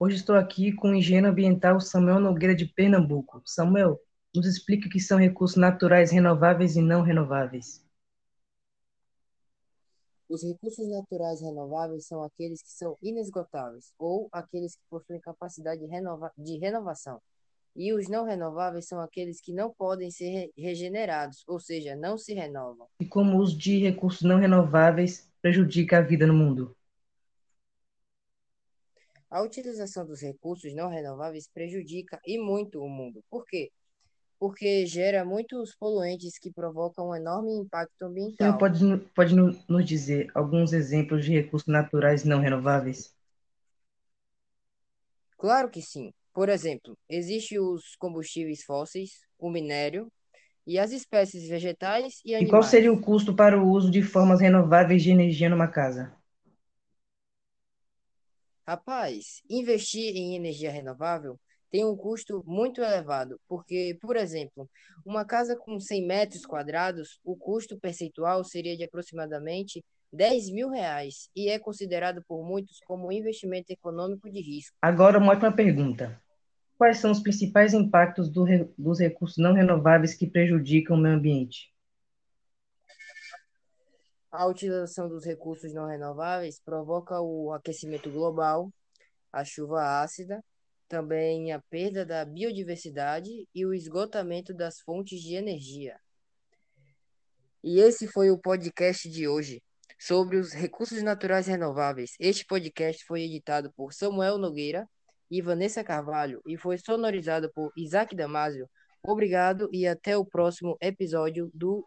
Hoje estou aqui com o engenheiro ambiental Samuel Nogueira de Pernambuco. Samuel, nos explica o que são recursos naturais renováveis e não renováveis. Os recursos naturais renováveis são aqueles que são inesgotáveis ou aqueles que possuem capacidade de, renova de renovação. E os não renováveis são aqueles que não podem ser re regenerados, ou seja, não se renovam. E como o uso de recursos não renováveis prejudica a vida no mundo? A utilização dos recursos não renováveis prejudica e muito o mundo. Por quê? Porque gera muitos poluentes que provocam um enorme impacto ambiental. Você pode, pode nos dizer alguns exemplos de recursos naturais não renováveis? Claro que sim. Por exemplo, existem os combustíveis fósseis, o minério e as espécies vegetais e animais. E qual seria o custo para o uso de formas renováveis de energia numa casa? Rapaz, investir em energia renovável tem um custo muito elevado, porque, por exemplo, uma casa com 100 metros quadrados, o custo percentual seria de aproximadamente 10 mil reais e é considerado por muitos como um investimento econômico de risco. Agora, uma última pergunta. Quais são os principais impactos do, dos recursos não renováveis que prejudicam o meio ambiente? A utilização dos recursos não renováveis provoca o aquecimento global, a chuva ácida, também a perda da biodiversidade e o esgotamento das fontes de energia. E esse foi o podcast de hoje sobre os recursos naturais renováveis. Este podcast foi editado por Samuel Nogueira e Vanessa Carvalho e foi sonorizado por Isaac Damasio. Obrigado e até o próximo episódio do